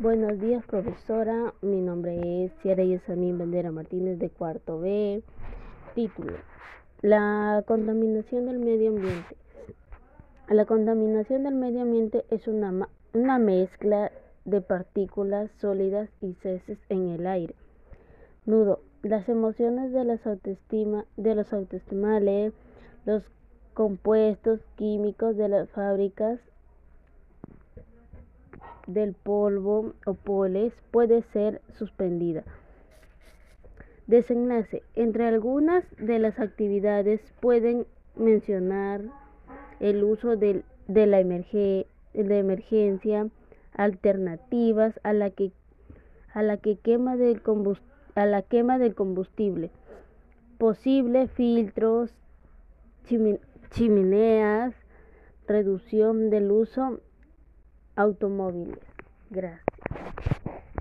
Buenos días, profesora. Mi nombre es Ciara Yesamín Bandera Martínez de cuarto B. Título: La contaminación del medio ambiente. La contaminación del medio ambiente es una, una mezcla de partículas sólidas y ceses en el aire. Nudo: Las emociones de las autoestima, de los autoestimales, los compuestos químicos de las fábricas del polvo o poles puede ser suspendida. Desenlace. Entre algunas de las actividades pueden mencionar el uso de, de la de emergencia, alternativas a la que a la que quema del a la quema del combustible, posible filtros, chimeneas, reducción del uso automóviles. Gracias.